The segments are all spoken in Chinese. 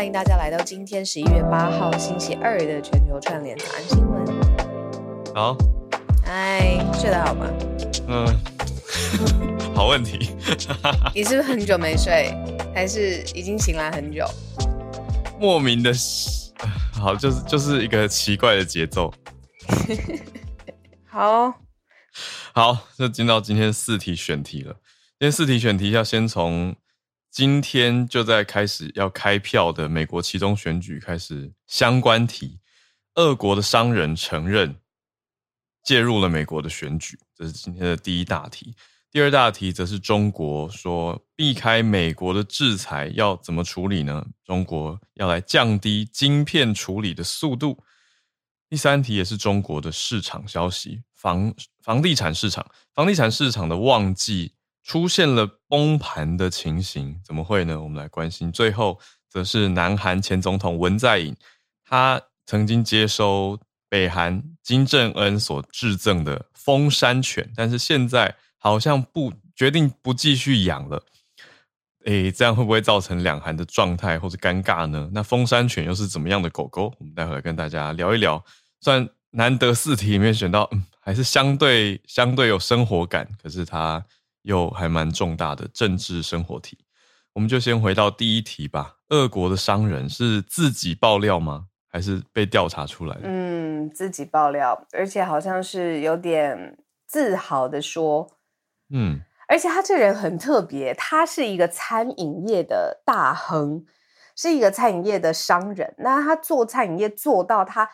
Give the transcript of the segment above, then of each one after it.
欢迎大家来到今天十一月八号星期二的全球串联早安新闻。好，嗨，睡得好吗？嗯，好问题。你是不是很久没睡，还是已经醒来很久？莫名的，好，就是就是一个奇怪的节奏。好，好，就进到今天四题选题了。今天四题选题要先从。今天就在开始要开票的美国期中选举开始相关题，俄国的商人承认介入了美国的选举，这是今天的第一大题。第二大题则是中国说避开美国的制裁要怎么处理呢？中国要来降低晶片处理的速度。第三题也是中国的市场消息，房房地产市场，房地产市场的旺季。出现了崩盘的情形，怎么会呢？我们来关心。最后，则是南韩前总统文在寅，他曾经接收北韩金正恩所致赠的丰山犬，但是现在好像不决定不继续养了。诶，这样会不会造成两韩的状态或者尴尬呢？那丰山犬又是怎么样的狗狗？我们待会来跟大家聊一聊。虽然难得四题里面选到，嗯，还是相对相对有生活感，可是它。又还蛮重大的政治生活题，我们就先回到第一题吧。俄国的商人是自己爆料吗？还是被调查出来的？嗯，自己爆料，而且好像是有点自豪的说，嗯，而且他这人很特别，他是一个餐饮业的大亨，是一个餐饮业的商人。那他做餐饮业做到他。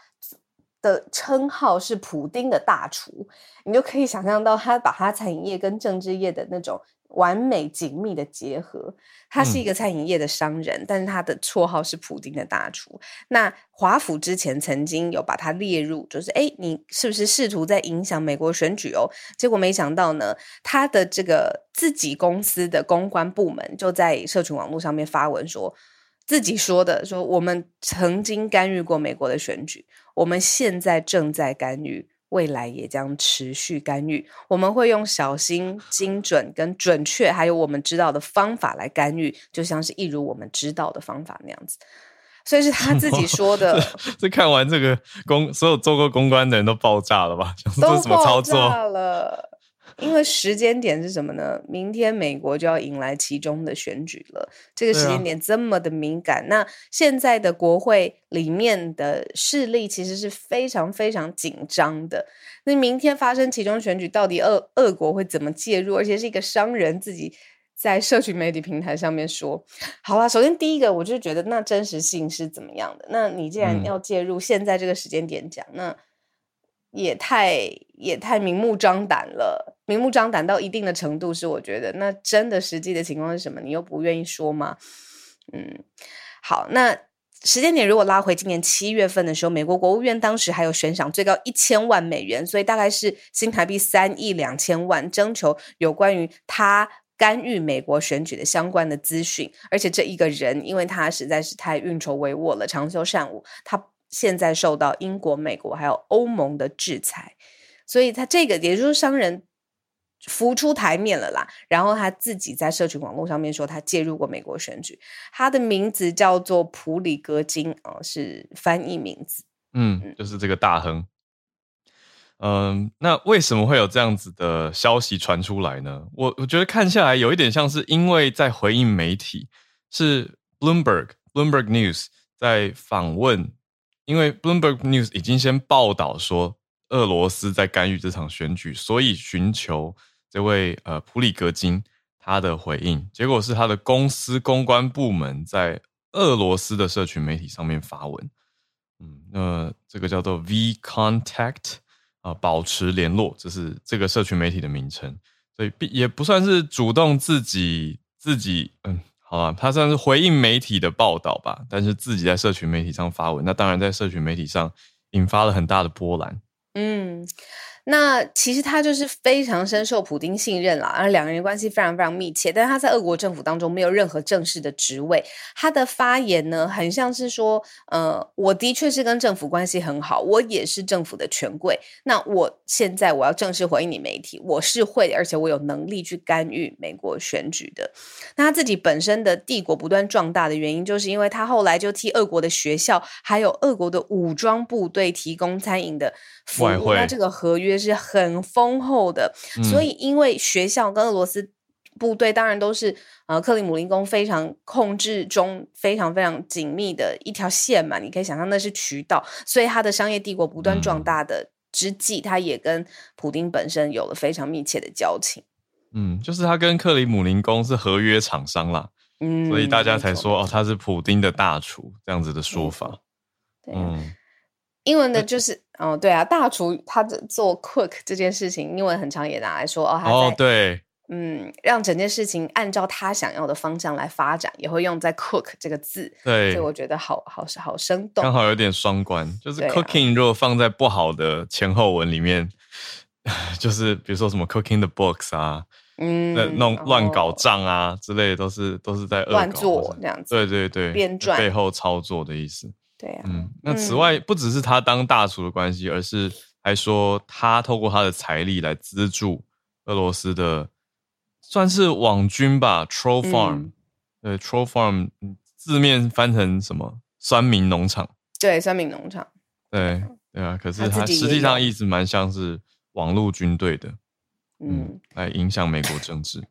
的称号是普丁的大厨，你就可以想象到他把他餐饮业跟政治业的那种完美紧密的结合。他是一个餐饮业的商人，嗯、但是他的绰号是普丁的大厨。那华府之前曾经有把他列入，就是哎，你是不是试图在影响美国选举哦？结果没想到呢，他的这个自己公司的公关部门就在社群网络上面发文说。自己说的，说我们曾经干预过美国的选举，我们现在正在干预，未来也将持续干预。我们会用小心、精准、跟准确，还有我们知道的方法来干预，就像是一如我们知道的方法那样子。所以是他自己 说的。这看完这个公，所有做过公关的人都爆炸了吧？都爆炸了。因为时间点是什么呢？明天美国就要迎来其中的选举了，这个时间点这么的敏感。啊、那现在的国会里面的势力其实是非常非常紧张的。那明天发生其中选举，到底俄俄国会怎么介入？而且是一个商人自己在社群媒体平台上面说：“好啊，首先第一个，我就觉得那真实性是怎么样的？那你既然要介入，现在这个时间点讲，嗯、那。”也太也太明目张胆了，明目张胆到一定的程度是我觉得，那真的实际的情况是什么？你又不愿意说吗？嗯，好，那时间点如果拉回今年七月份的时候，美国国务院当时还有悬赏最高一千万美元，所以大概是新台币三亿两千万，征求有关于他干预美国选举的相关的资讯，而且这一个人因为他实在是太运筹帷幄了，长袖善舞，他。现在受到英国、美国还有欧盟的制裁，所以他这个也就是商人浮出台面了啦。然后他自己在社群网络上面说，他介入过美国选举。他的名字叫做普里格金啊，是翻译名字。嗯，就是这个大亨。嗯，那为什么会有这样子的消息传出来呢？我我觉得看下来有一点像是因为在回应媒体，是 Bloomberg Bloomberg News 在访问。因为 Bloomberg News 已经先报道说俄罗斯在干预这场选举，所以寻求这位呃普里格金，他的回应，结果是他的公司公关部门在俄罗斯的社群媒体上面发文。嗯，那这个叫做 V Contact 啊，保持联络，这是这个社群媒体的名称。所以也不算是主动自己自己，嗯，好了，他算是回应媒体的报道吧，但是自己在社群媒体上发文，那当然在社群媒体上引发了很大的波澜。嗯。那其实他就是非常深受普丁信任啦，而两个人关系非常非常密切。但是他在俄国政府当中没有任何正式的职位，他的发言呢，很像是说，呃，我的确是跟政府关系很好，我也是政府的权贵。那我现在我要正式回应你媒体，我是会，而且我有能力去干预美国选举的。那他自己本身的帝国不断壮大的原因，就是因为他后来就替俄国的学校还有俄国的武装部队提供餐饮的服务，那这个合约。是很丰厚的，所以因为学校跟俄罗斯部队当然都是呃克里姆林宫非常控制中非常非常紧密的一条线嘛，你可以想象那是渠道，所以他的商业帝国不断壮大的之际，他也跟普丁本身有了非常密切的交情。嗯，就是他跟克里姆林宫是合约厂商啦，嗯，所以大家才说哦，他是普丁的大厨这样子的说法，对，嗯。英文的就是，哦，对啊，大厨他做 cook 这件事情，英文很常也拿来说哦，哦，对，嗯，让整件事情按照他想要的方向来发展，也会用在 cook 这个字，对，所以我觉得好好好生动，刚好有点双关，就是 cooking 如果放在不好的前后文里面，啊、就是比如说什么 cooking the books 啊，嗯，弄乱搞账啊之类的，都是都是在乱做这样子，对对对，编撰背后操作的意思。对啊，嗯，那此外不只是他当大厨的关系，嗯，而是还说他透过他的财力来资助俄罗斯的，算是网军吧，troll farm，嗯，对，troll farm 字面翻成什么？酸民农场。对，酸民农场。对对啊，可是他实际上一直蛮像是网络军队的，嗯，嗯，来影响美国政治。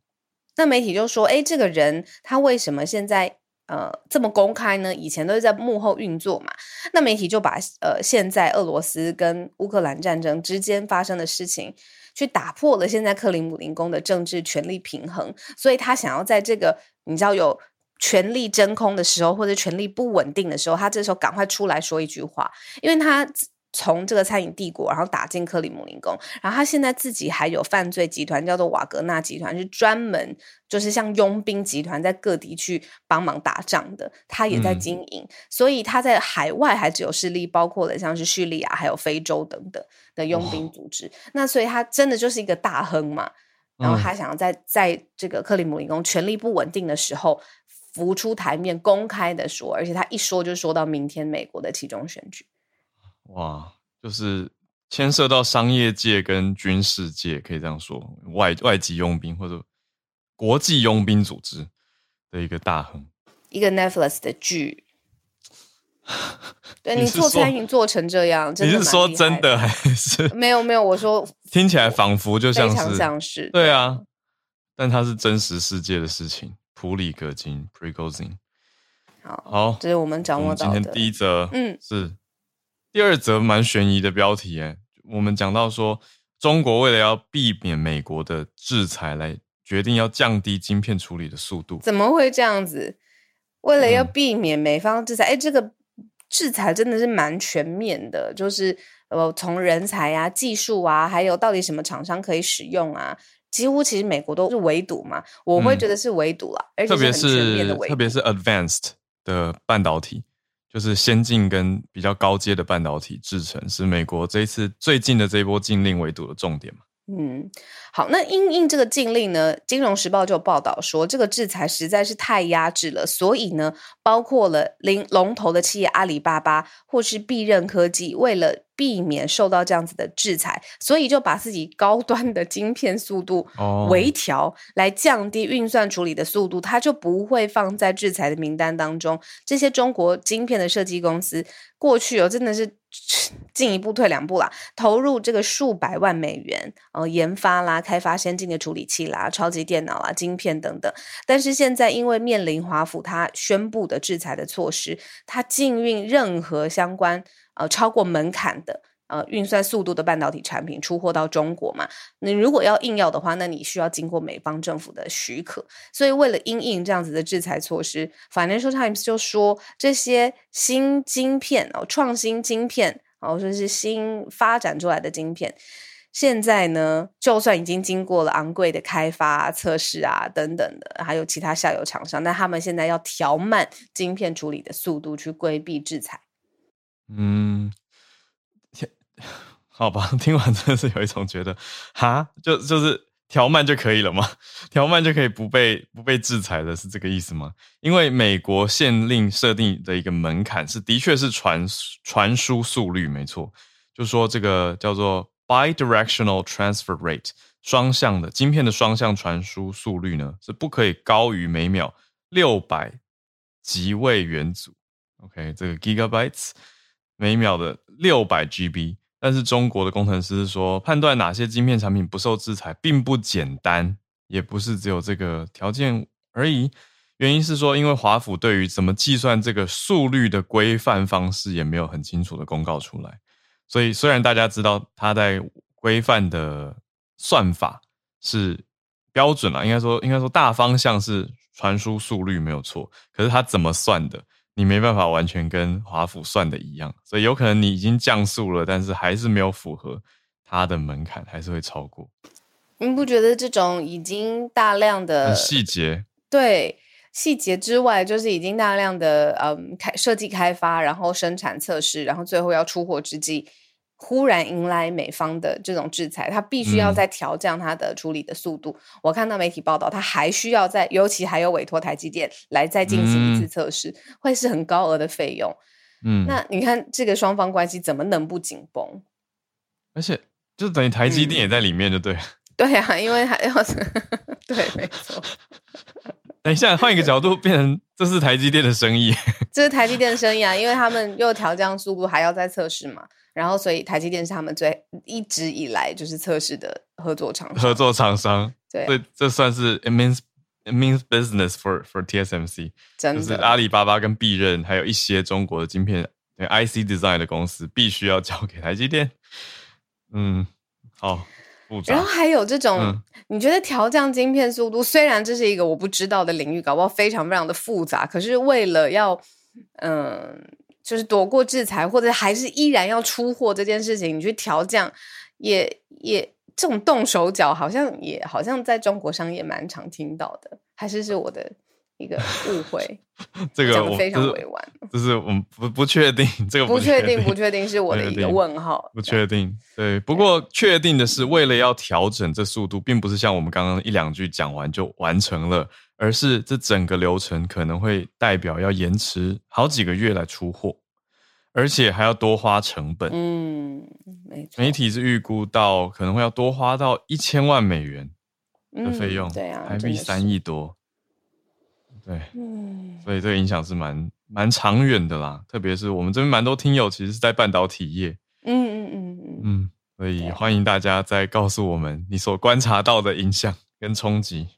那媒体就说，哎，这个人他为什么现在？呃，这么公开呢？以前都是在幕后运作嘛。那媒体就把呃，现在俄罗斯跟乌克兰战争之间发生的事情，去打破了现在克里姆林宫的政治权力平衡。所以他想要在这个你知道有权力真空的时候，或者权力不稳定的时候，他这时候赶快出来说一句话，因为他。从这个餐饮帝国，然后打进克里姆林宫，然后他现在自己还有犯罪集团，叫做瓦格纳集团，是专门就是像佣兵集团在各地去帮忙打仗的，他也在经营，嗯、所以他在海外还只有势力，包括了像是叙利亚还有非洲等等的佣兵组织。那所以他真的就是一个大亨嘛，然后他想要在在这个克里姆林宫权力不稳定的时候浮出台面，公开的说，而且他一说就说到明天美国的其中选举。哇，就是牵涉到商业界跟军事界，可以这样说，外外籍佣兵或者国际佣兵组织的一个大亨，一个 Netflix 的剧。对，你做餐饮做成这样，你是说真的还是没有没有？我说 听起来仿佛就像是像是对啊，但它是真实世界的事情。普里戈金 Prigozhin 好，好，这是我们掌握到的。今天第一则，嗯，是。第二则蛮悬疑的标题，哎，我们讲到说，中国为了要避免美国的制裁，来决定要降低晶片处理的速度。怎么会这样子？为了要避免美方制裁，哎、嗯，这个制裁真的是蛮全面的，就是呃，从人才啊、技术啊，还有到底什么厂商可以使用啊，几乎其实美国都是围堵嘛。我会觉得是围堵啦，嗯、而且是很全面的围堵，特别是特别是 advanced 的半导体。就是先进跟比较高阶的半导体制程，是美国这一次最近的这一波禁令围堵的重点嘛？嗯，好，那因应这个禁令呢，《金融时报》就报道说，这个制裁实在是太压制了，所以呢，包括了零龙头的企业阿里巴巴或是必任科技，为了避免受到这样子的制裁，所以就把自己高端的晶片速度微调，来降低运算处理的速度，它就不会放在制裁的名单当中。这些中国晶片的设计公司过去哦，真的是进一步退两步啦，投入这个数百万美元，呃，研发啦、开发先进的处理器啦、超级电脑啦、晶片等等。但是现在因为面临华府他宣布的制裁的措施，它禁运任何相关。呃，超过门槛的呃运算速度的半导体产品出货到中国嘛。你如果要硬要的话，那你需要经过美方政府的许可。所以为了因应这样子的制裁措施，Financial Times 就说这些新晶片哦，创新晶片哦，说是新发展出来的晶片。现在呢，就算已经经过了昂贵的开发、测试啊等等的，还有其他下游厂商，但他们现在要调慢晶片处理的速度，去规避制裁。嗯，好吧，听完真的是有一种觉得，哈，就就是调慢就可以了吗？调慢就可以不被不被制裁的，是这个意思吗？因为美国限令设定的一个门槛是，的确是传传输速率，没错，就说这个叫做。Bidirectional transfer rate，双向的晶片的双向传输速率呢，是不可以高于每秒六百吉位元组。OK，这个 gigabytes 每秒的六百 GB。但是中国的工程师说，判断哪些晶片产品不受制裁并不简单，也不是只有这个条件而已。原因是说，因为华府对于怎么计算这个速率的规范方式也没有很清楚的公告出来。所以，虽然大家知道它在规范的算法是标准了，应该说，应该说大方向是传输速率没有错，可是它怎么算的，你没办法完全跟华府算的一样，所以有可能你已经降速了，但是还是没有符合它的门槛，还是会超过。你不觉得这种已经大量的细节？对。细节之外，就是已经大量的嗯开设计开发，然后生产测试，然后最后要出货之际，忽然迎来美方的这种制裁，他必须要再调降他的处理的速度。嗯、我看到媒体报道，他还需要再，尤其还有委托台积电来再进行一次测试，嗯、会是很高额的费用。嗯，那你看这个双方关系怎么能不紧绷？而且就等于台积电也在里面，就对、嗯。对啊，因为还要 对，没错。等一下，换一个角度，变成这是台积电的生意。这是台积电的生意啊，因为他们又调降速度，还要再测试嘛。然后，所以台积电是他们最一直以来就是测试的合作厂商。合作厂商，对，所以这算是 it means it means business for for TSMC。真的，就是阿里巴巴跟必任，还有一些中国的晶片 IC design 的公司，必须要交给台积电。嗯，好。然后还有这种，嗯、你觉得调降晶片速度，虽然这是一个我不知道的领域，搞不好非常非常的复杂，可是为了要，嗯、呃，就是躲过制裁，或者还是依然要出货这件事情，你去调降，也也这种动手脚，好像也好像在中国商业蛮常听到的，还是是我的。一个误会，这个我非常委婉，就，是我们不不确定，这个不确定，不确定是我的一个问号，不确定。对，不过确定的是，为了要调整这速度，并不是像我们刚刚一两句讲完就完成了，而是这整个流程可能会代表要延迟好几个月来出货，而且还要多花成本。嗯，没错。媒体是预估到可能会要多花到一千万美元的费用，嗯、对啊，台币三亿多。对，嗯，所以这个影响是蛮蛮长远的啦，特别是我们这边蛮多听友其实是在半导体业，嗯嗯嗯嗯，嗯，所以欢迎大家再告诉我们你所观察到的影响跟冲击。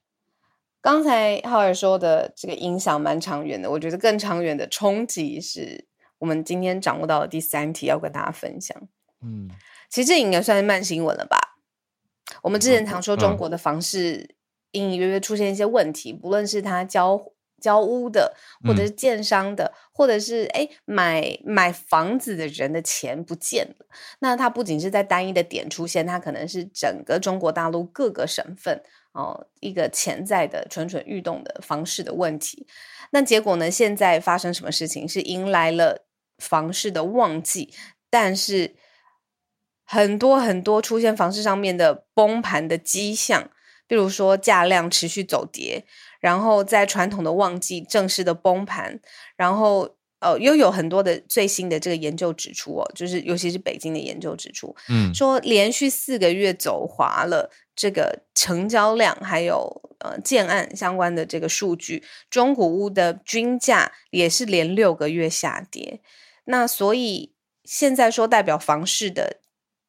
刚才浩尔说的这个影响蛮长远的，我觉得更长远的冲击是我们今天掌握到的第三题要跟大家分享。嗯，其实这应该算是慢新闻了吧？我们之前常说中国的房市隐隐约约出现一些问题，不论是它交交屋的，或者是建商的，嗯、或者是哎买买房子的人的钱不见了。那它不仅是在单一的点出现，它可能是整个中国大陆各个省份哦一个潜在的蠢蠢欲动的房市的问题。那结果呢？现在发生什么事情？是迎来了房市的旺季，但是很多很多出现房市上面的崩盘的迹象，比如说价量持续走跌。然后在传统的旺季正式的崩盘，然后呃又有很多的最新的这个研究指出哦，就是尤其是北京的研究指出，嗯，说连续四个月走滑了这个成交量，还有呃建案相关的这个数据，中古屋的均价也是连六个月下跌，那所以现在说代表房市的。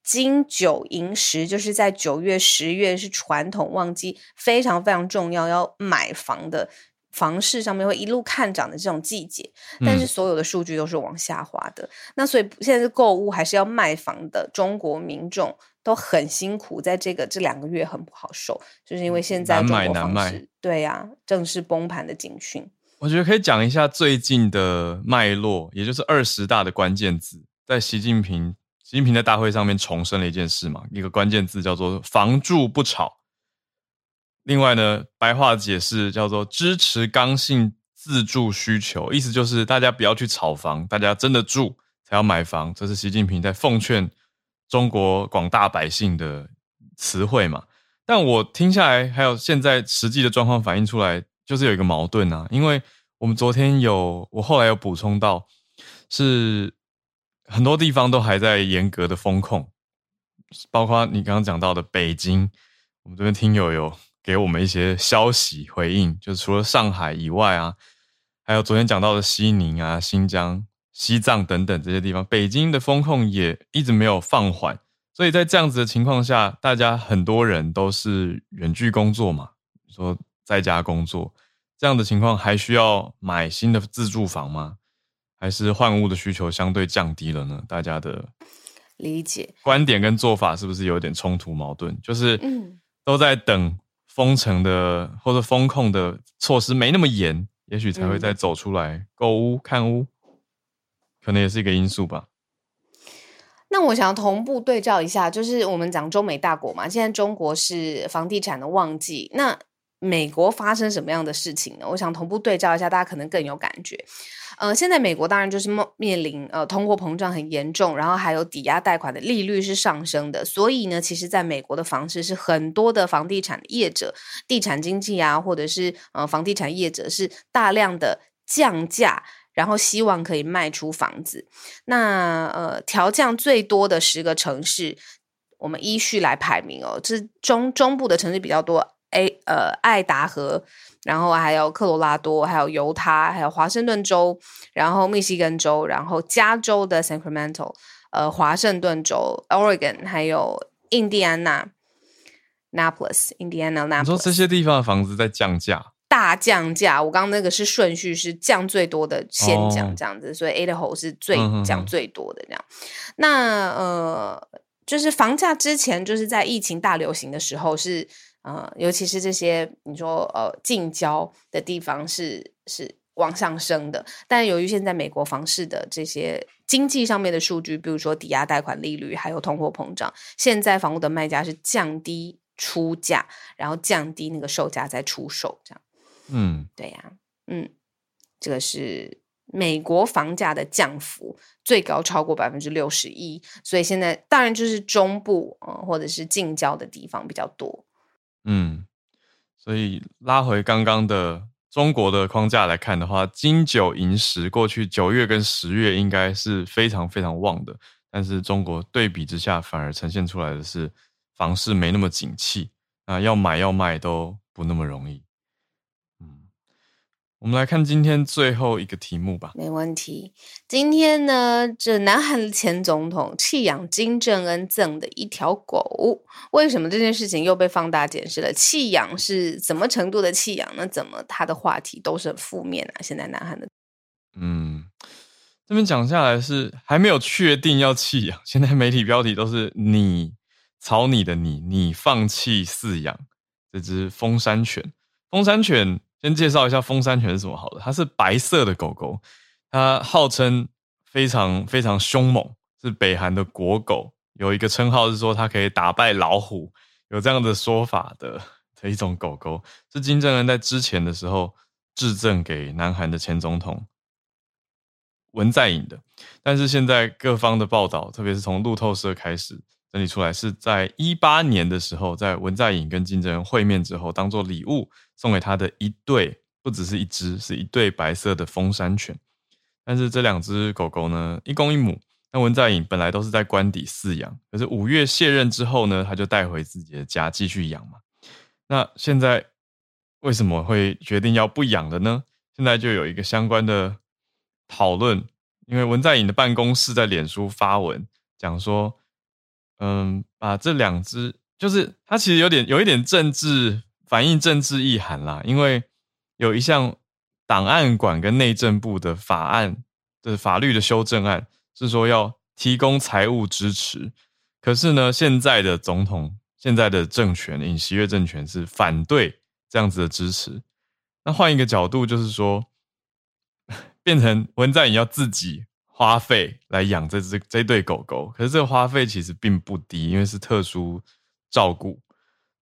金九银十，就是在九月、十月是传统旺季，非常非常重要，要买房的房市上面会一路看涨的这种季节，但是所有的数据都是往下滑的。嗯、那所以现在是购物还是要卖房的中国民众都很辛苦，在这个这两个月很不好受，就是因为现在中国房市对呀、啊，正是崩盘的警讯。我觉得可以讲一下最近的脉络，也就是二十大的关键字，在习近平习近平在大会上面重申了一件事嘛，一个关键字叫做“房住不炒”。另外呢，白话解释叫做支持刚性自住需求，意思就是大家不要去炒房，大家真的住才要买房。这是习近平在奉劝中国广大百姓的词汇嘛。但我听下来，还有现在实际的状况反映出来，就是有一个矛盾啊。因为我们昨天有，我后来有补充到，是很多地方都还在严格的风控，包括你刚刚讲到的北京，我们这边听友有。给我们一些消息回应，就是除了上海以外啊，还有昨天讲到的西宁啊、新疆、西藏等等这些地方，北京的风控也一直没有放缓。所以在这样子的情况下，大家很多人都是远距工作嘛，说在家工作这样的情况，还需要买新的自住房吗？还是换物的需求相对降低了呢？大家的理解观点跟做法是不是有点冲突矛盾？就是都在等。封城的或者封控的措施没那么严，也许才会再走出来购屋、嗯、看屋，可能也是一个因素吧。那我想要同步对照一下，就是我们讲中美大国嘛，现在中国是房地产的旺季，那美国发生什么样的事情呢？我想同步对照一下，大家可能更有感觉。呃，现在美国当然就是面临呃通货膨胀很严重，然后还有抵押贷款的利率是上升的，所以呢，其实在美国的房市是很多的房地产业者、地产经纪啊，或者是呃房地产业者是大量的降价，然后希望可以卖出房子。那呃调降最多的十个城市，我们依序来排名哦，这中中部的城市比较多，A 呃爱达荷。然后还有科罗拉多，还有犹他，还有华盛顿州，然后密西根州，然后加州的 Sacramento，呃，华盛顿州 Oregon，还有印第安纳 Naples，印第安纳 Naples。你说这些地方的房子在降价？大降价！我刚刚那个是顺序，是降最多的先降这样子，哦、所以 Idaho 是最降最多的这样。那呃，就是房价之前就是在疫情大流行的时候是。呃，尤其是这些你说呃近郊的地方是是往上升的，但由于现在美国房市的这些经济上面的数据，比如说抵押贷款利率还有通货膨胀，现在房屋的卖家是降低出价，然后降低那个售价再出售，这样。嗯，对呀、啊，嗯，这个是美国房价的降幅最高超过百分之六十一，所以现在当然就是中部呃或者是近郊的地方比较多。嗯，所以拉回刚刚的中国的框架来看的话，金九银十过去九月跟十月应该是非常非常旺的，但是中国对比之下反而呈现出来的是房市没那么景气，啊，要买要卖都不那么容易。我们来看今天最后一个题目吧。没问题。今天呢，这南韩前总统弃养金正恩赠的一条狗，为什么这件事情又被放大检视了？弃养是怎么程度的弃养呢？怎么他的话题都是很负面啊？现在南韩的，嗯，这边讲下来是还没有确定要弃养，现在媒体标题都是你草你的你，你放弃饲养这只风山犬，风山犬。先介绍一下丰山犬是什么好的，它是白色的狗狗，它号称非常非常凶猛，是北韩的国狗，有一个称号是说它可以打败老虎，有这样的说法的的一种狗狗，是金正恩在之前的时候致赠给南韩的前总统文在寅的，但是现在各方的报道，特别是从路透社开始整理出来，是在一八年的时候，在文在寅跟金正恩会面之后，当做礼物。送给他的一对，不只是一只，是一对白色的丰山犬。但是这两只狗狗呢，一公一母。那文在寅本来都是在官邸饲养，可是五月卸任之后呢，他就带回自己的家继续养嘛。那现在为什么会决定要不养了呢？现在就有一个相关的讨论，因为文在寅的办公室在脸书发文讲说，嗯，把这两只，就是他其实有点有一点政治。反映政治意涵啦，因为有一项档案馆跟内政部的法案的法律的修正案，是说要提供财务支持。可是呢，现在的总统、现在的政权尹锡悦政权是反对这样子的支持。那换一个角度，就是说，变成文在寅要自己花费来养这只这对狗狗。可是这个花费其实并不低，因为是特殊照顾。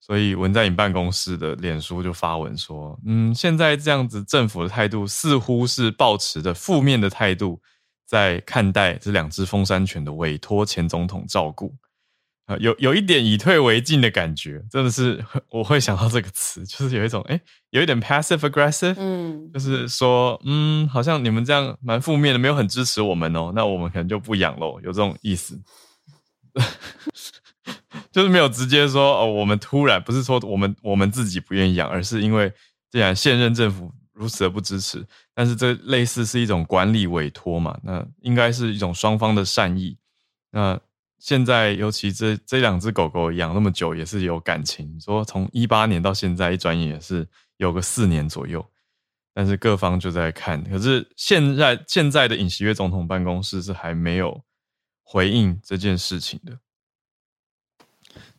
所以文在寅办公室的脸书就发文说：“嗯，现在这样子政府的态度似乎是抱持着负面的态度，在看待这两只风山犬的委托前总统照顾。”啊，有有一点以退为进的感觉，真的是我会想到这个词，就是有一种哎，有一点 passive aggressive，嗯，就是说，嗯，好像你们这样蛮负面的，没有很支持我们哦，那我们可能就不养喽，有这种意思，就是没有直接说哦，我们突然不是说我们我们自己不愿意养，而是因为既然现任政府如此的不支持，但是这类似是一种管理委托嘛，那应该是一种双方的善意，那。现在，尤其这这两只狗狗养那么久，也是有感情。说从一八年到现在，一转眼也是有个四年左右。但是各方就在看，可是现在现在的尹锡悦总统办公室是还没有回应这件事情的。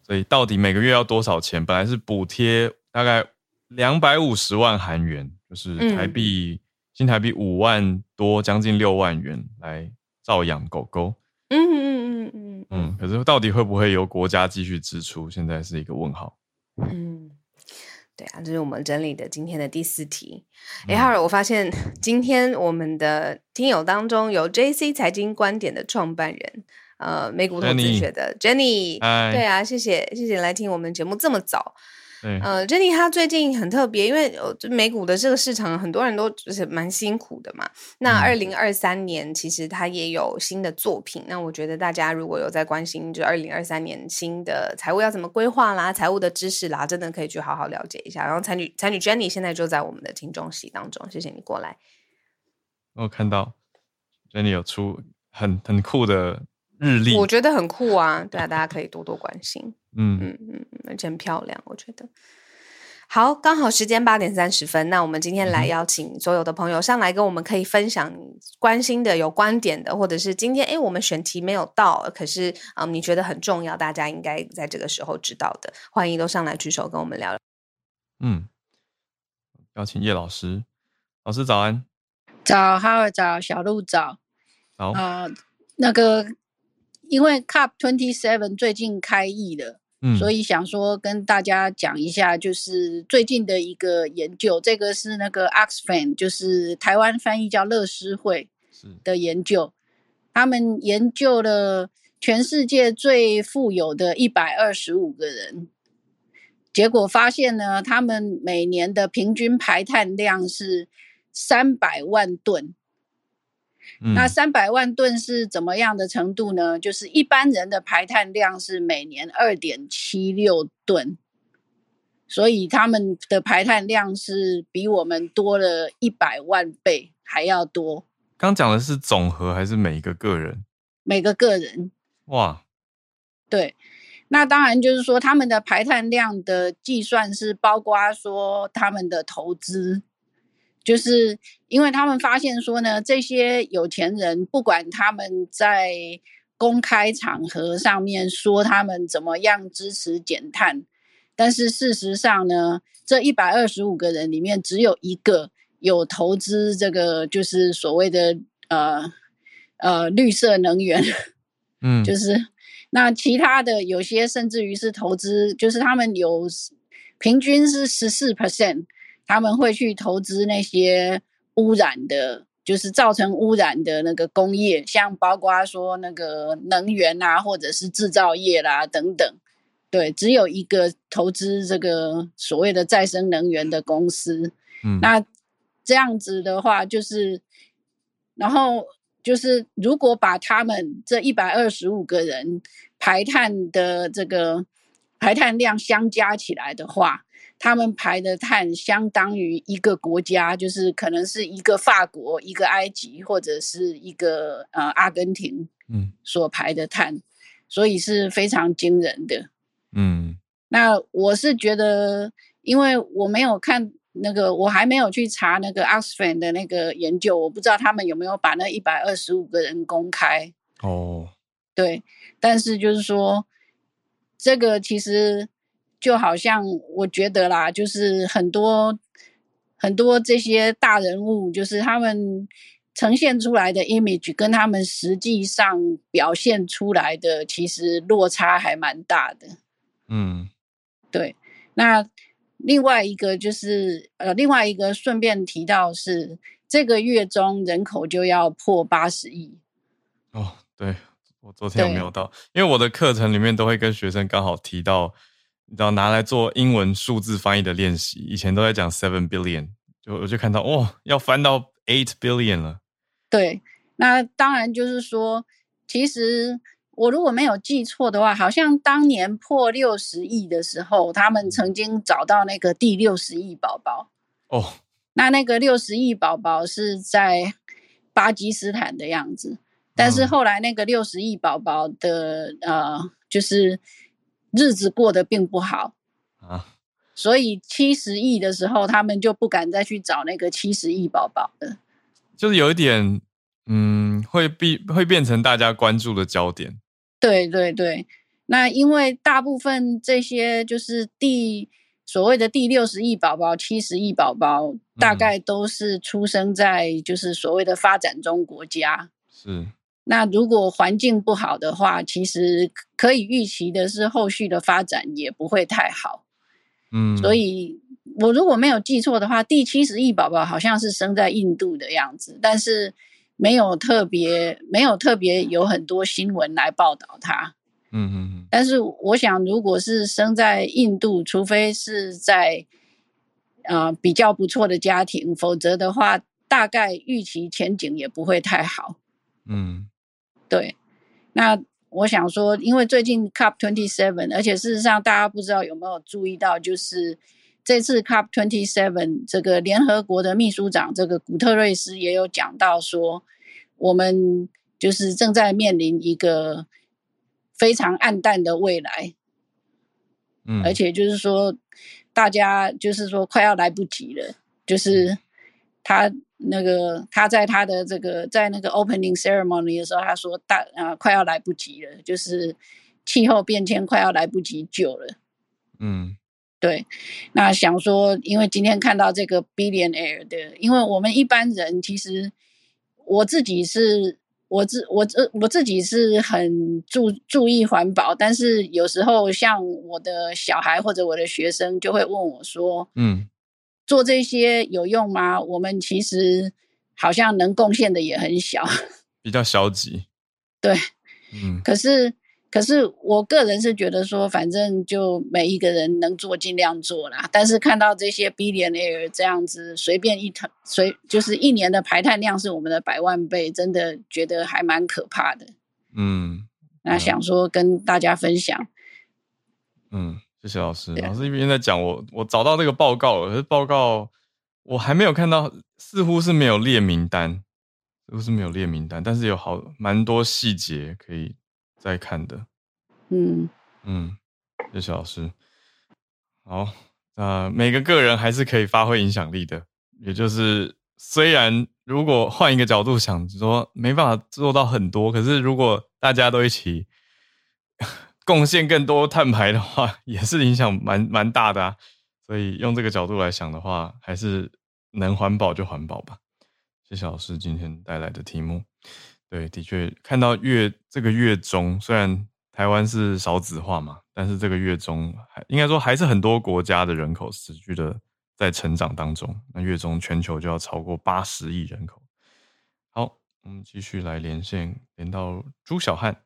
所以到底每个月要多少钱？本来是补贴大概两百五十万韩元，就是台币、嗯、新台币五万多，将近六万元来照养狗狗。嗯嗯。嗯，可是到底会不会由国家继续支出？现在是一个问号。嗯，对啊，这是我们整理的今天的第四题。哎、嗯，哈尔，我发现今天我们的听友当中有 JC 财经观点的创办人，呃，美股投资学的 Jenny。Jenny 对啊，谢谢谢谢来听我们节目这么早。嗯，呃，Jenny 她最近很特别，因为美股的这个市场很多人都就是蛮辛苦的嘛。那二零二三年其实她也有新的作品。那我觉得大家如果有在关心，就二零二三年新的财务要怎么规划啦，财务的知识啦，真的可以去好好了解一下。然后才女才女 Jenny 现在就在我们的听众席当中，谢谢你过来。我看到 Jenny 有出很很酷的日历，我觉得很酷啊。对啊，大家可以多多关心。嗯嗯嗯，而且很漂亮，我觉得。好，刚好时间八点三十分，那我们今天来邀请所有的朋友上来跟我们可以分享你关心的、有观点的，或者是今天诶我们选题没有到，可是啊、嗯、你觉得很重要，大家应该在这个时候知道的，欢迎都上来举手跟我们聊聊。嗯，邀请叶老师，老师早安，早，哈尔早，小鹿早，好啊、呃，那个因为 Cup Twenty Seven 最近开议了。嗯，所以想说跟大家讲一下，就是最近的一个研究，这个是那个 Oxfam，就是台湾翻译叫乐施会的研究，他们研究了全世界最富有的一百二十五个人，结果发现呢，他们每年的平均排碳量是三百万吨。那三百万吨是怎么样的程度呢？就是一般人的排碳量是每年二点七六吨，所以他们的排碳量是比我们多了一百万倍还要多。刚讲的是总和还是每一个个人？每个个人。哇，对，那当然就是说他们的排碳量的计算是包括说他们的投资。就是因为他们发现说呢，这些有钱人不管他们在公开场合上面说他们怎么样支持减碳，但是事实上呢，这一百二十五个人里面只有一个有投资这个，就是所谓的呃呃绿色能源，嗯，就是 那其他的有些甚至于是投资，就是他们有平均是十四 percent。他们会去投资那些污染的，就是造成污染的那个工业，像包括说那个能源啊，或者是制造业啦等等。对，只有一个投资这个所谓的再生能源的公司。嗯，那这样子的话，就是，然后就是如果把他们这一百二十五个人排碳的这个排碳量相加起来的话。他们排的碳相当于一个国家，就是可能是一个法国、一个埃及或者是一个呃阿根廷，嗯，所排的碳，嗯，所以是非常惊人的。嗯，那我是觉得，因为我没有看那个我还没有去查那个 Oxfam 的那个研究，我不知道他们有没有把那一百二十五个人公开。哦，对，但是就是说，这个其实就好像我觉得啦，就是很多很多这些大人物，就是他们呈现出来的 image 跟他们实际上表现出来的，其实落差还蛮大的。嗯，对，那。另外一个就是，呃，另外一个顺便提到是，这个月中人口就要破八十亿。哦，对，我昨天有没有到？因为我的课程里面都会跟学生刚好提到，你知道拿来做英文数字翻译的练习。以前都在讲 seven billion，就我就看到，哇，要翻到 eight billion 了。对，那当然就是说，其实。我如果没有记错的话，好像当年破六十亿的时候，他们曾经找到那个第六十亿宝宝。哦，那那个六十亿宝宝是在巴基斯坦的样子，但是后来那个六十亿宝宝的呃，就是日子过得并不好啊，所以七十亿的时候，他们就不敢再去找那个七十亿宝宝了，就是有一点，嗯，会变会变成大家关注的焦点。对对对，那因为大部分这些就是第所谓的第六十亿宝宝、七十亿宝宝，大概都是出生在就是所谓的发展中国家。是。那如果环境不好的话，其实可以预期的是后续的发展也不会太好。嗯。所以我如果没有记错的话，第七十亿宝宝好像是生在印度的样子，但是。没有特别，没有特别有很多新闻来报道它。嗯嗯嗯。但是我想，如果是生在印度，除非是在呃比较不错的家庭，否则的话，大概预期前景也不会太好。嗯，对。那我想说，因为最近 COP twenty seven，而且事实上大家不知道有没有注意到，就是。这次 COP twenty seven 这个联合国的秘书长这个古特瑞斯也有讲到说，我们就是正在面临一个非常暗淡的未来，嗯，而且就是说，大家就是说快要来不及了，就是他那个他在他的这个在那个 opening ceremony 的时候，他说大啊快要来不及了，就是气候变迁快要来不及救了，嗯。对，那想说，因为今天看到这个 billionaire 的，因为我们一般人其实我自己是，我自我自我自己是很注注意环保，但是有时候像我的小孩或者我的学生就会问我说，嗯，做这些有用吗？我们其实好像能贡献的也很小，比较消极。对，嗯，可是。可是我个人是觉得说，反正就每一个人能做尽量做啦。但是看到这些 billionaire 这样子随便一腾，随就是一年的排碳量是我们的百万倍，真的觉得还蛮可怕的。嗯，那想说跟大家分享。嗯，谢谢老师。老师一边在讲，我我找到那个报告了，可是报告我还没有看到，似乎是没有列名单，似乎是没有列名单，但是有好蛮多细节可以。再看的，嗯嗯，谢谢老师。好，那每个个人还是可以发挥影响力的。也就是，虽然如果换一个角度想说，没办法做到很多，可是如果大家都一起贡献更多碳排的话，也是影响蛮 蛮大的啊。所以用这个角度来想的话，还是能环保就环保吧。谢谢老师今天带来的题目。对，的确看到月这个月中，虽然台湾是少子化嘛，但是这个月中还应该说还是很多国家的人口持续的在成长当中。那月中全球就要超过八十亿人口。好，我们继续来连线，连到朱小汉。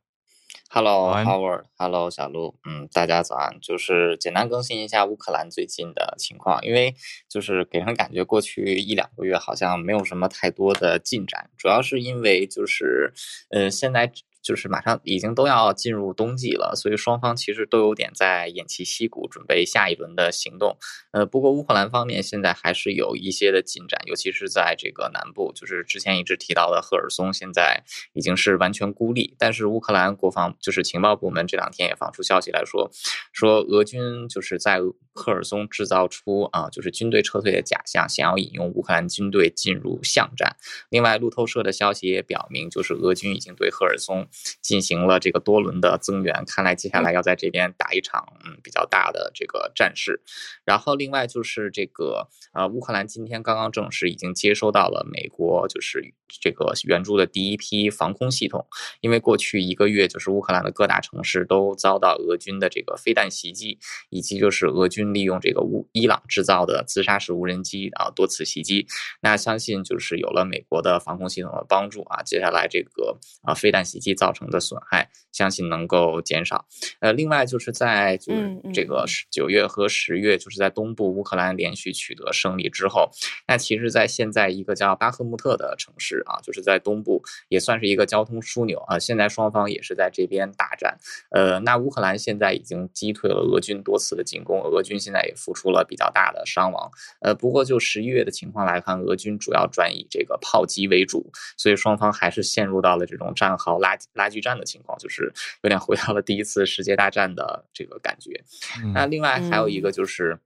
Hello，Howard，Hello，小鹿，嗯，大家早安。就是简单更新一下乌克兰最近的情况，因为就是给人感觉过去一两个月好像没有什么太多的进展，主要是因为就是，呃，现在。就是马上已经都要进入冬季了，所以双方其实都有点在偃旗息鼓，准备下一轮的行动。呃，不过乌克兰方面现在还是有一些的进展，尤其是在这个南部，就是之前一直提到的赫尔松，现在已经是完全孤立。但是乌克兰国防就是情报部门这两天也放出消息来说，说俄军就是在赫尔松制造出啊，就是军队撤退的假象，想要引诱乌克兰军队进入巷战。另外，路透社的消息也表明，就是俄军已经对赫尔松进行了这个多轮的增援，看来接下来要在这边打一场嗯比较大的这个战事。然后，另外就是这个呃，乌克兰今天刚刚证实已经接收到了美国就是这个援助的第一批防空系统，因为过去一个月就是乌克兰的各大城市都遭到俄军的这个飞弹袭击，以及就是俄军利用这个乌伊朗制造的自杀式无人机啊多次袭击。那相信就是有了美国的防空系统的帮助啊，接下来这个啊飞弹袭击造成的损害，相信能够减少。呃，另外就是在就是这个九月和十月，就是在东部乌克兰连续取得胜利之后，那其实，在现在一个叫巴赫穆特的城市啊，就是在东部也算是一个交通枢纽啊。现在双方也是在这边大战。呃，那乌克兰现在已经击退了俄军多次的进攻，俄军现在也付出了比较大的伤亡。呃，不过就十一月的情况来看，俄军主要转以这个炮击为主，所以双方还是陷入到了这种战壕拉拉锯战的情况，就是有点回到了第一次世界大战的这个感觉。那另外还有一个就是。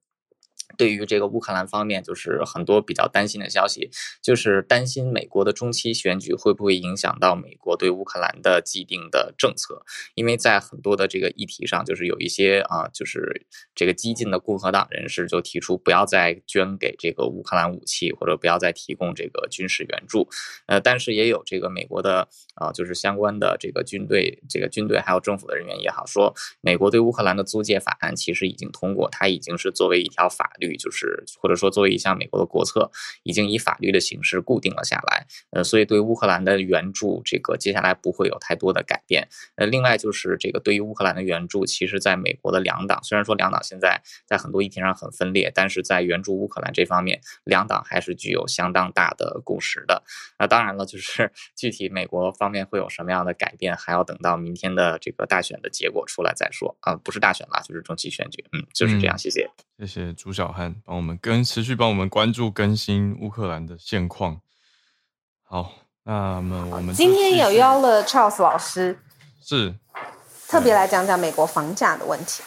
对于这个乌克兰方面，就是很多比较担心的消息，就是担心美国的中期选举会不会影响到美国对乌克兰的既定的政策，因为在很多的这个议题上，就是有一些啊，就是这个激进的共和党人士就提出不要再捐给这个乌克兰武器，或者不要再提供这个军事援助。呃，但是也有这个美国的啊，就是相关的这个军队、这个军队还有政府的人员也好，说美国对乌克兰的租借法案其实已经通过，它已经是作为一条法律。就是或者说作为一项美国的国策，已经以法律的形式固定了下来。呃，所以对乌克兰的援助，这个接下来不会有太多的改变。呃，另外就是这个对于乌克兰的援助，其实在美国的两党，虽然说两党现在在很多议题上很分裂，但是在援助乌克兰这方面，两党还是具有相当大的共识的。那当然了，就是 具体美国方面会有什么样的改变，还要等到明天的这个大选的结果出来再说。啊、呃，不是大选了，就是中期选举。嗯，就是这样。谢谢。谢谢朱小汉帮我们跟持续帮我们关注更新乌克兰的现况。好，那么我们今天有邀了 Charles 老师，是特别来讲讲美国房价的问题。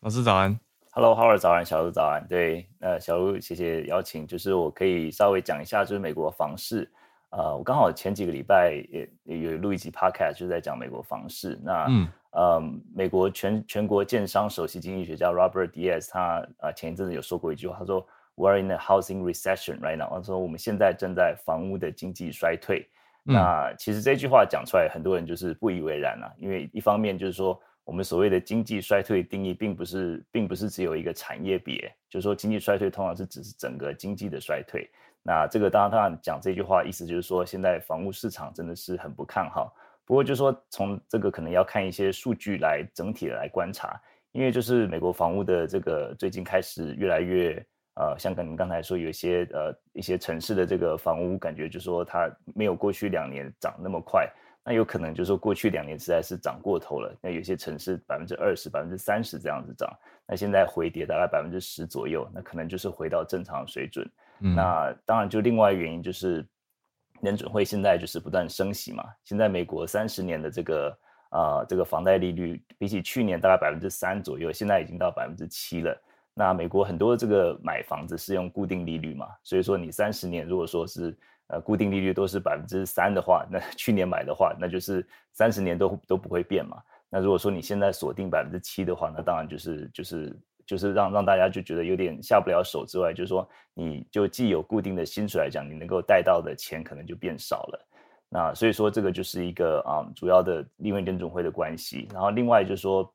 老师早安，Hello，Howard 早安，小路早安。对，呃，小路谢谢邀请，就是我可以稍微讲一下，就是美国房市。呃，我刚好前几个礼拜也也有录一集 Podcast，就是在讲美国房市。那嗯。呃，美国全全国建商首席经济学家 Robert Diaz 他呃前一阵子有说过一句话，他说 We're in a housing recession right now，他说我们现在正在房屋的经济衰退。嗯、那其实这句话讲出来，很多人就是不以为然了、啊，因为一方面就是说我们所谓的经济衰退定义并不是并不是只有一个产业别，就是说经济衰退通常是只是整个经济的衰退。那这个当然当然讲这句话意思就是说现在房屋市场真的是很不看好。不过，就是说从这个可能要看一些数据来整体的来观察，因为就是美国房屋的这个最近开始越来越呃，像跟您刚才说，有一些呃一些城市的这个房屋感觉就是说它没有过去两年涨那么快，那有可能就是说过去两年实在是涨过头了，那有些城市百分之二十、百分之三十这样子涨，那现在回跌大概百分之十左右，那可能就是回到正常水准。嗯、那当然就另外原因就是。联准会现在就是不断升息嘛，现在美国三十年的这个啊、呃、这个房贷利率比起去年大概百分之三左右，现在已经到百分之七了。那美国很多这个买房子是用固定利率嘛，所以说你三十年如果说是呃固定利率都是百分之三的话，那去年买的话，那就是三十年都都不会变嘛。那如果说你现在锁定百分之七的话，那当然就是就是。就是让让大家就觉得有点下不了手之外，就是说，你就既有固定的薪水来讲，你能够贷到的钱可能就变少了。那所以说，这个就是一个啊、主要的因为联总会的关系。然后另外就是说，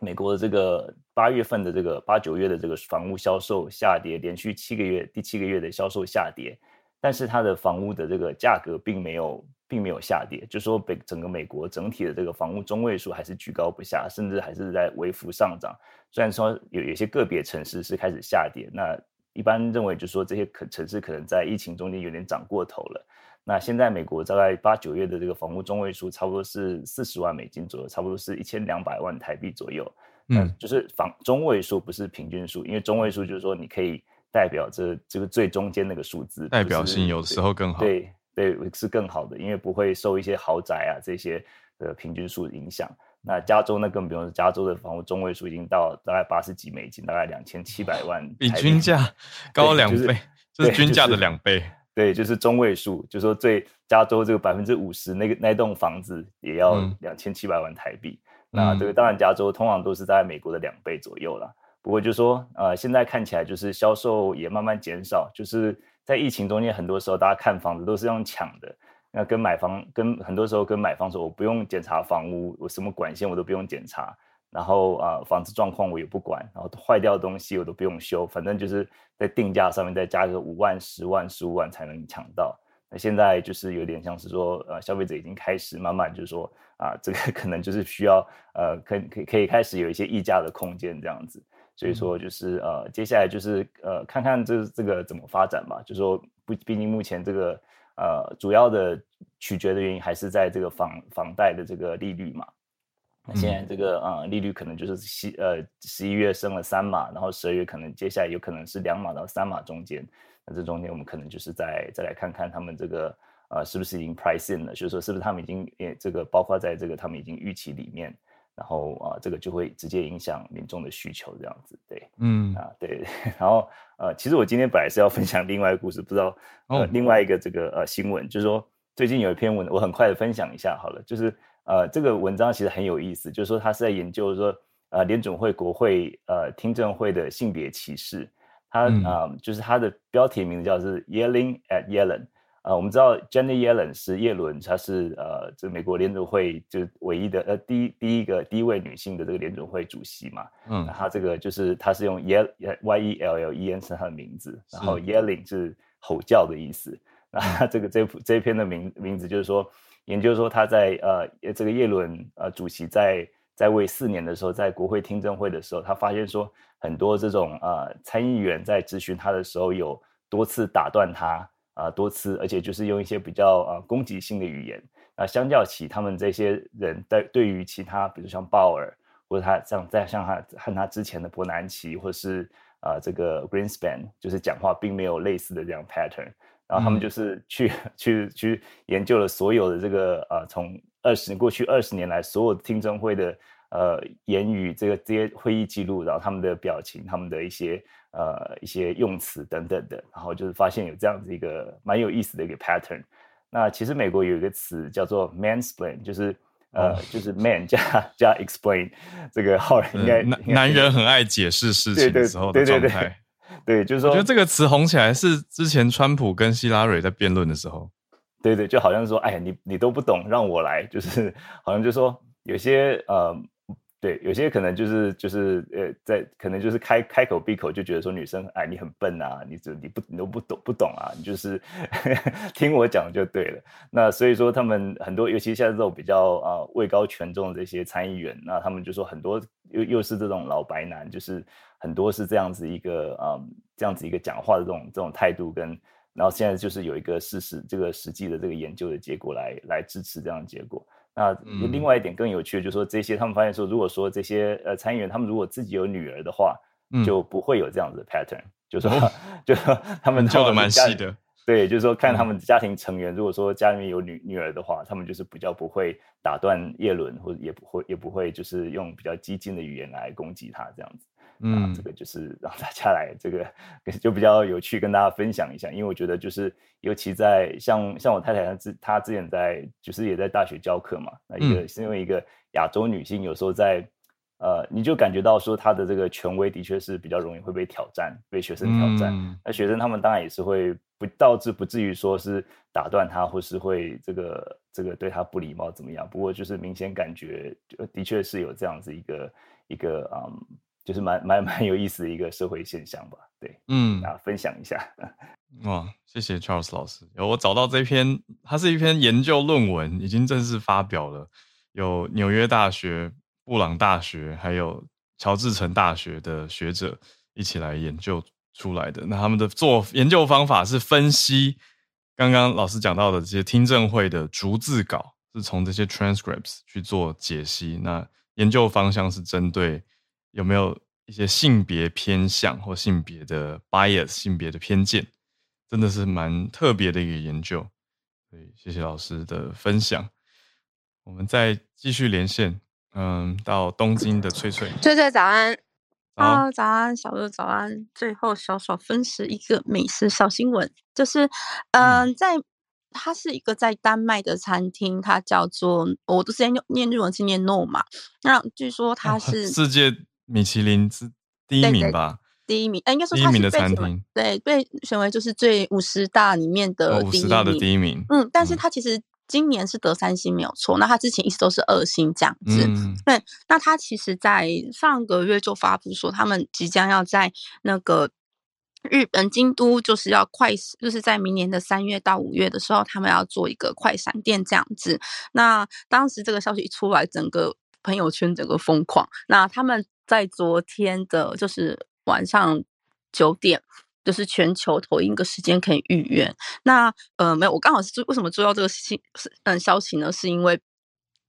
美国的这个八月份的这个八九月的这个房屋销售下跌，连续七个月第七个月的销售下跌，但是它的房屋的这个价格并没有。并没有下跌，就是说北整个美国整体的这个房屋中位数还是居高不下，甚至还是在微幅上涨。虽然说有有些个别城市是开始下跌，那一般认为就是说这些可城市可能在疫情中间有点涨过头了。那现在美国大概八九月的这个房屋中位数差不多是四十万美金左右，差不多是一千两百万台币左右。嗯，就是房中位数不是平均数，因为中位数就是说你可以代表这这个最中间那个数字，代表性有的时候更好。对。对对，是更好的，因为不会受一些豪宅啊这些的平均数影响。那加州那更不用说，加州的房屋中位数已经到大概八十几美金，大概两千七百万，比均价高两倍，就是、均价的两倍。对，就是中位数，就是说最加州这个百分之五十那个那栋房子也要两千七百万台币。嗯、那这个当然加州通常都是在美国的两倍左右了。不过就是说呃，现在看起来就是销售也慢慢减少，就是在疫情中间，很多时候大家看房子都是用抢的。那跟买房跟很多时候跟买方说，我不用检查房屋，我什么管线我都不用检查，然后啊、房子状况我也不管，然后坏掉的东西我都不用修，反正就是在定价上面再加个五万、十万、十五万才能抢到。那现在就是有点像是说，呃，消费者已经开始慢慢就是说啊，这个 可能就是需要呃，可可可以开始有一些议价的空间这样子。所以说就是呃，接下来就是呃，看看这这个怎么发展吧。就是说不，毕竟目前这个。呃，主要的取决的原因还是在这个房房贷的这个利率嘛。那现在这个呃利率可能就是十呃十一月升了三码，然后十二月可能接下来有可能是两码到三码中间。那这中间我们可能就是再再来看看他们这个呃是不是已经 price in 了，就是说是不是他们已经也这个包括在这个他们已经预期里面。然后啊、呃，这个就会直接影响民众的需求，这样子，对，嗯啊，对。然后呃，其实我今天本来是要分享另外一个故事，不知道呃、哦、另外一个这个呃新闻，就是说最近有一篇文，我很快的分享一下好了，就是呃这个文章其实很有意思，就是说他是在研究说呃联准会国会呃听证会的性别歧视，他啊、嗯呃、就是他的标题名字叫是 Yelling at Yellen。呃，我们知道 Janet Yellen 是叶伦，她是呃，这美国联准会就唯一的呃第一第一个第一位女性的这个联准会主席嘛。嗯，她这个就是她是用 Yell Y E L L E N 是她的名字，然后 Yelling 是吼叫的意思。那这个这这篇的名名字就是说，研究说她在呃这个耶伦呃主席在在位四年的时候，在国会听证会的时候，他发现说很多这种呃参议员在质询他的时候有多次打断他。啊，多次，而且就是用一些比较啊攻击性的语言。那相较起他们这些人，在对于其他，比如像鲍尔，或者他像在像他和他之前的伯南奇，或是啊这个 Greenspan，就是讲话并没有类似的这样 pattern。然后他们就是去、嗯、去去研究了所有的这个啊，从二十过去二十年来所有听证会的呃言语，这个这些会议记录，然后他们的表情，他们的一些。呃，一些用词等等的，然后就是发现有这样子一个蛮有意思的一个 pattern。那其实美国有一个词叫做 mansplain，就是呃，就是 man 加加 explain，这个好人应该男男人很爱解释事情的时候的状态。对对对对，对，就是说，我觉得这个词红起来是之前川普跟希拉蕊在辩论的时候。对对，就好像是说，哎呀，你你都不懂，让我来，就是 好像就是说有些呃。对，有些可能就是就是呃，在可能就是开开口闭口就觉得说女生哎，你很笨啊，你这你不你都不懂不懂啊，你就是呵 呵听我讲就对了。那所以说他们很多，尤其现在这种比较啊、位高权重的这些参议员，那他们就说很多又又是这种老白男，就是很多是这样子一个啊、呃、这样子一个讲话的这种这种态度跟，然后现在就是有一个事实这个实际的这个研究的结果来来支持这样的结果。那另外一点更有趣的，就是说这些他们发现说，如果说这些呃参议员他们如果自己有女儿的话，就不会有这样子的 pattern，就是说，就说他们 教的蛮细的，对，就是说看他们家庭成员，如果说家里面有女女儿的话，他们就是比较不会打断叶伦，或者也不会也不会就是用比较激进的语言来攻击他这样子。嗯，这个就是让大家来这个就比较有趣，跟大家分享一下。因为我觉得就是，尤其在像像我太太她之她之前在就是也在大学教课嘛，那一个是因为一个亚洲女性，有时候在呃，你就感觉到说她的这个权威的确是比较容易会被挑战，被学生挑战。那学生他们当然也是会不导致不至于说是打断她，或是会这个这个对她不礼貌怎么样。不过就是明显感觉的确是有这样子一个一个嗯。就是蛮蛮蛮有意思的一个社会现象吧，对，嗯，啊，分享一下。哇，谢谢 Charles 老师。有我找到这篇，它是一篇研究论文，已经正式发表了。有纽约大学、布朗大学，还有乔治城大学的学者一起来研究出来的。那他们的做研究方法是分析刚刚老师讲到的这些听证会的逐字稿，是从这些 transcripts 去做解析。那研究方向是针对。有没有一些性别偏向或性别的 bias、性别的偏见？真的是蛮特别的一个研究。对，谢谢老师的分享。我们再继续连线，嗯，到东京的翠翠，翠翠早安。啊，早安，小鹿早安。最后小小分食一个美食小新闻，就是，呃、嗯，在它是一个在丹麦的餐厅，它叫做我都是念念日文是念 Noma，那据说它是、哦、世界米其林是第一名吧？第一名，哎，应该说第一名的餐厅，对，被选为就是最五十大里面的五十、哦、大的第一名。嗯，但是它其实。今年是得三星没有错，那他之前一直都是二星这样子。嗯、对，那他其实，在上个月就发布说，他们即将要在那个日本京都，就是要快，就是在明年的三月到五月的时候，他们要做一个快闪店这样子。那当时这个消息一出来，整个朋友圈整个疯狂。那他们在昨天的，就是晚上九点。就是全球同一个时间可以预约。那呃没有，我刚好是为什么知道这个信是嗯消息呢？是因为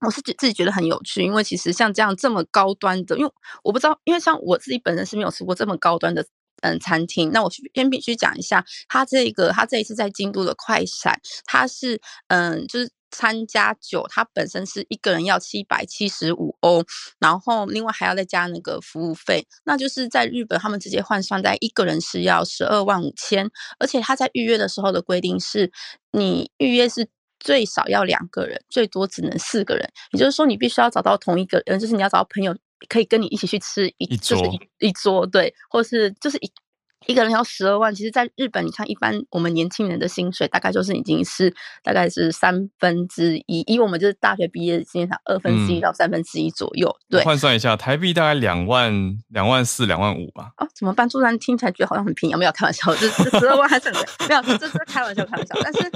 我是觉自己觉得很有趣，因为其实像这样这么高端的，因为我不知道，因为像我自己本人是没有吃过这么高端的嗯餐厅。那我先必须讲一下，他这个他这一次在京都的快闪，他是嗯就是。参加酒，他本身是一个人要七百七十五欧，然后另外还要再加那个服务费，那就是在日本他们直接换算在一个人是要十二万五千，而且他在预约的时候的规定是，你预约是最少要两个人，最多只能四个人，也就是说你必须要找到同一个人，就是你要找到朋友可以跟你一起去吃一，一桌，就是一，一桌，对，或是就是一。一个人要十二万，其实，在日本，你看，一般我们年轻人的薪水大概就是已经是大概是三分之一，以我们就是大学毕业的经验，二分之一到三分之一左右。嗯、对，换算一下，台币大概两万两万四两万五吧。哦，怎么办？突然听起来觉得好像很便宜，没有开玩笑，这这十二万还是很没有，这这开玩笑开玩笑。但是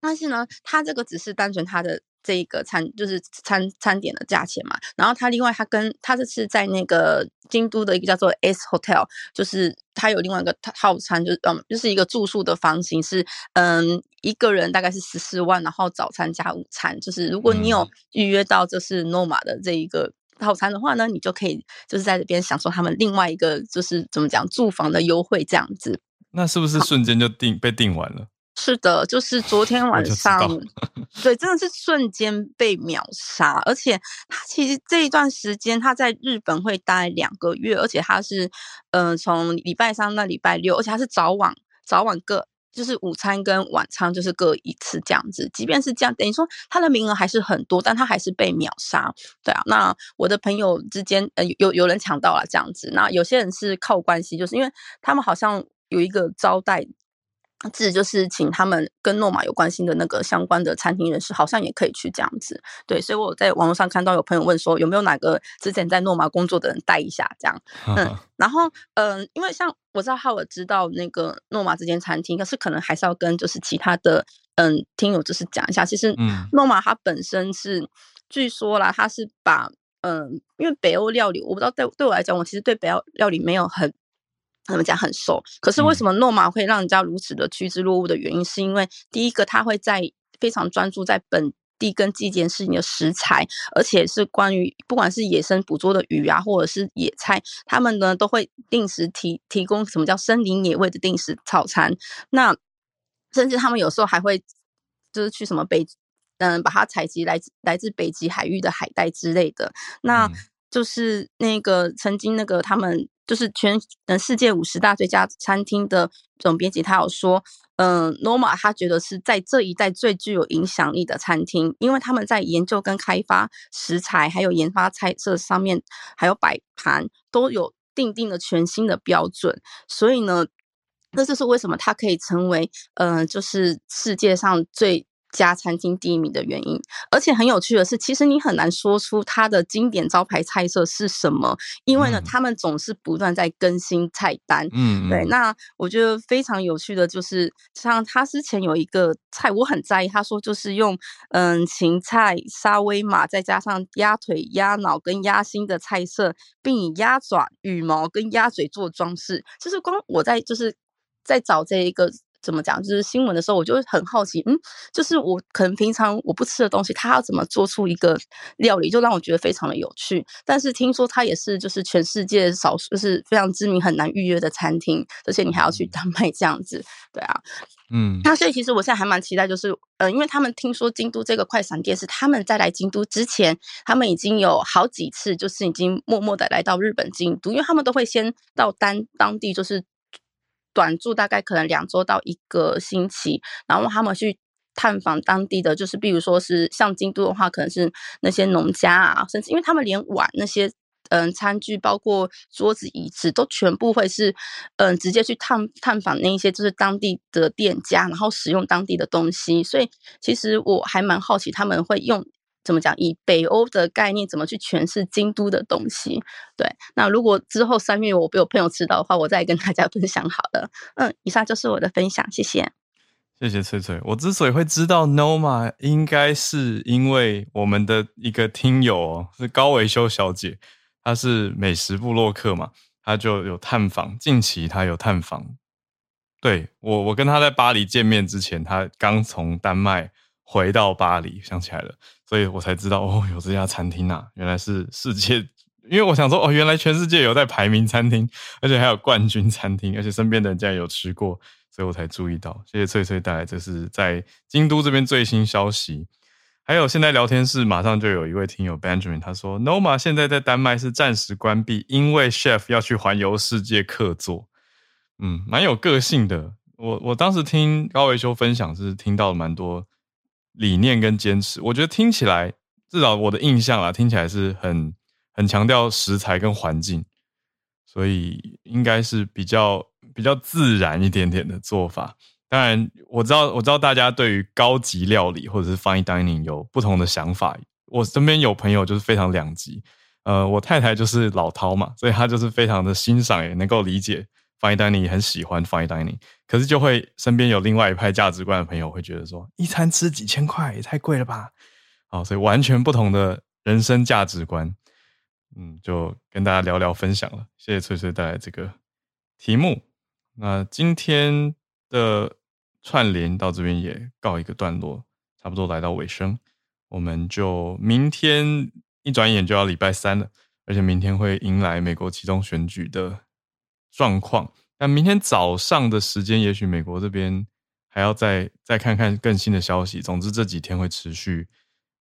但是呢，他这个只是单纯他的。这一个餐就是餐餐点的价钱嘛，然后他另外他跟他这次在那个京都的一个叫做 S Hotel，就是他有另外一个套餐，就是嗯，就是一个住宿的房型是嗯一个人大概是十四万，然后早餐加午餐，就是如果你有预约到就是 Noma 的这一个套餐的话呢，你就可以就是在这边享受他们另外一个就是怎么讲住房的优惠这样子。那是不是瞬间就订被订完了？是的，就是昨天晚上，对，真的是瞬间被秒杀。而且他其实这一段时间他在日本会待两个月，而且他是，嗯、呃，从礼拜三到礼拜六，而且他是早晚早晚各，就是午餐跟晚餐就是各一次这样子。即便是这样，等于说他的名额还是很多，但他还是被秒杀。对啊，那我的朋友之间，呃，有有人抢到了这样子。那有些人是靠关系，就是因为他们好像有一个招待。这就是请他们跟诺玛有关系的那个相关的餐厅人士，好像也可以去这样子。对，所以我在网络上看到有朋友问说，有没有哪个之前在诺玛工作的人带一下这样。嗯，然后嗯、呃，因为像我知道哈，我知道那个诺玛这间餐厅，可是可能还是要跟就是其他的嗯听友就是讲一下，其实嗯，诺玛它本身是据说啦，它是把嗯，因为北欧料理，我不知道对对我来讲，我其实对北欧料理没有很。他们讲很瘦，可是为什么诺玛会让人家如此的趋之若鹜的原因，是因为第一个，他会在非常专注在本地跟季节适应的食材，而且是关于不管是野生捕捉的鱼啊，或者是野菜，他们呢都会定时提提供什么叫森林野味的定时套餐。那甚至他们有时候还会就是去什么北嗯，把它采集来自来自北极海域的海带之类的。那就是那个曾经那个他们。就是全嗯世界五十大最佳餐厅的总编辑，他有说，嗯，Noma 他觉得是在这一代最具有影响力的餐厅，因为他们在研究跟开发食材，还有研发菜色上面，还有摆盘都有定定了全新的标准，所以呢，这就是为什么它可以成为，嗯，就是世界上最。家餐厅第一名的原因，而且很有趣的是，其实你很难说出它的经典招牌菜色是什么，因为呢，嗯、他们总是不断在更新菜单。嗯，对。那我觉得非常有趣的就是，像他之前有一个菜，我很在意，他说就是用嗯芹菜、沙威玛，再加上鸭腿、鸭脑跟鸭心的菜色，并以鸭爪、羽毛跟鸭嘴做装饰。就是光我在就是在找这一个。怎么讲，就是新闻的时候，我就会很好奇，嗯，就是我可能平常我不吃的东西，他要怎么做出一个料理，就让我觉得非常的有趣。但是听说他也是就是全世界少数，就是非常知名、很难预约的餐厅，而且你还要去丹麦这样子，对啊，嗯，那所以其实我现在还蛮期待，就是呃，因为他们听说京都这个快闪店是他们在来京都之前，他们已经有好几次就是已经默默的来到日本京都，因为他们都会先到当当地就是。短住大概可能两周到一个星期，然后他们去探访当地的，就是比如说是像京都的话，可能是那些农家啊，甚至因为他们连碗那些嗯餐具，包括桌子椅子，都全部会是嗯直接去探探访那一些就是当地的店家，然后使用当地的东西，所以其实我还蛮好奇他们会用。怎么讲？以北欧的概念，怎么去诠释京都的东西？对，那如果之后三月我被我朋友知道的话，我再跟大家 分享好了。嗯，以上就是我的分享，谢谢。谢谢翠翠。我之所以会知道 Noma，应该是因为我们的一个听友哦，是高维修小姐，她是美食部落客嘛，她就有探访，近期她有探访。对，我，我跟她在巴黎见面之前，她刚从丹麦回到巴黎，想起来了。所以我才知道哦，有这家餐厅啊，原来是世界。因为我想说哦，原来全世界有在排名餐厅，而且还有冠军餐厅，而且身边的人竟然有吃过，所以我才注意到。谢谢翠翠带来，这是在京都这边最新消息。还有现在聊天室马上就有一位听友 Benjamin，他说 Noma 现在在丹麦是暂时关闭，因为 Chef 要去环游世界客座。嗯，蛮有个性的。我我当时听高维修分享是听到了蛮多。理念跟坚持，我觉得听起来，至少我的印象啊，听起来是很很强调食材跟环境，所以应该是比较比较自然一点点的做法。当然，我知道我知道大家对于高级料理或者是 fine dining 有不同的想法。我身边有朋友就是非常两极，呃，我太太就是老饕嘛，所以她就是非常的欣赏，也能够理解。Fine dining 很喜欢 fine dining，可是就会身边有另外一派价值观的朋友会觉得说，一餐吃几千块也太贵了吧？好，所以完全不同的人生价值观，嗯，就跟大家聊聊分享了。谢谢翠翠带来这个题目。那今天的串联到这边也告一个段落，差不多来到尾声，我们就明天一转眼就要礼拜三了，而且明天会迎来美国其中选举的。状况，那明天早上的时间，也许美国这边还要再再看看更新的消息。总之这几天会持续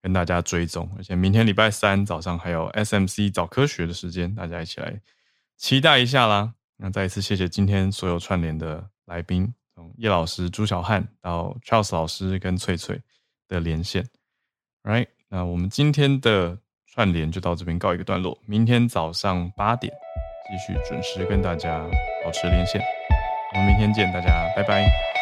跟大家追踪，而且明天礼拜三早上还有 SMC 早科学的时间，大家一起来期待一下啦。那再一次谢谢今天所有串联的来宾，从叶老师、朱小汉到 Charles 老师跟翠翠的连线。Right，那我们今天的串联就到这边告一个段落，明天早上八点。继续准时跟大家保持连线，我们明天见，大家拜拜。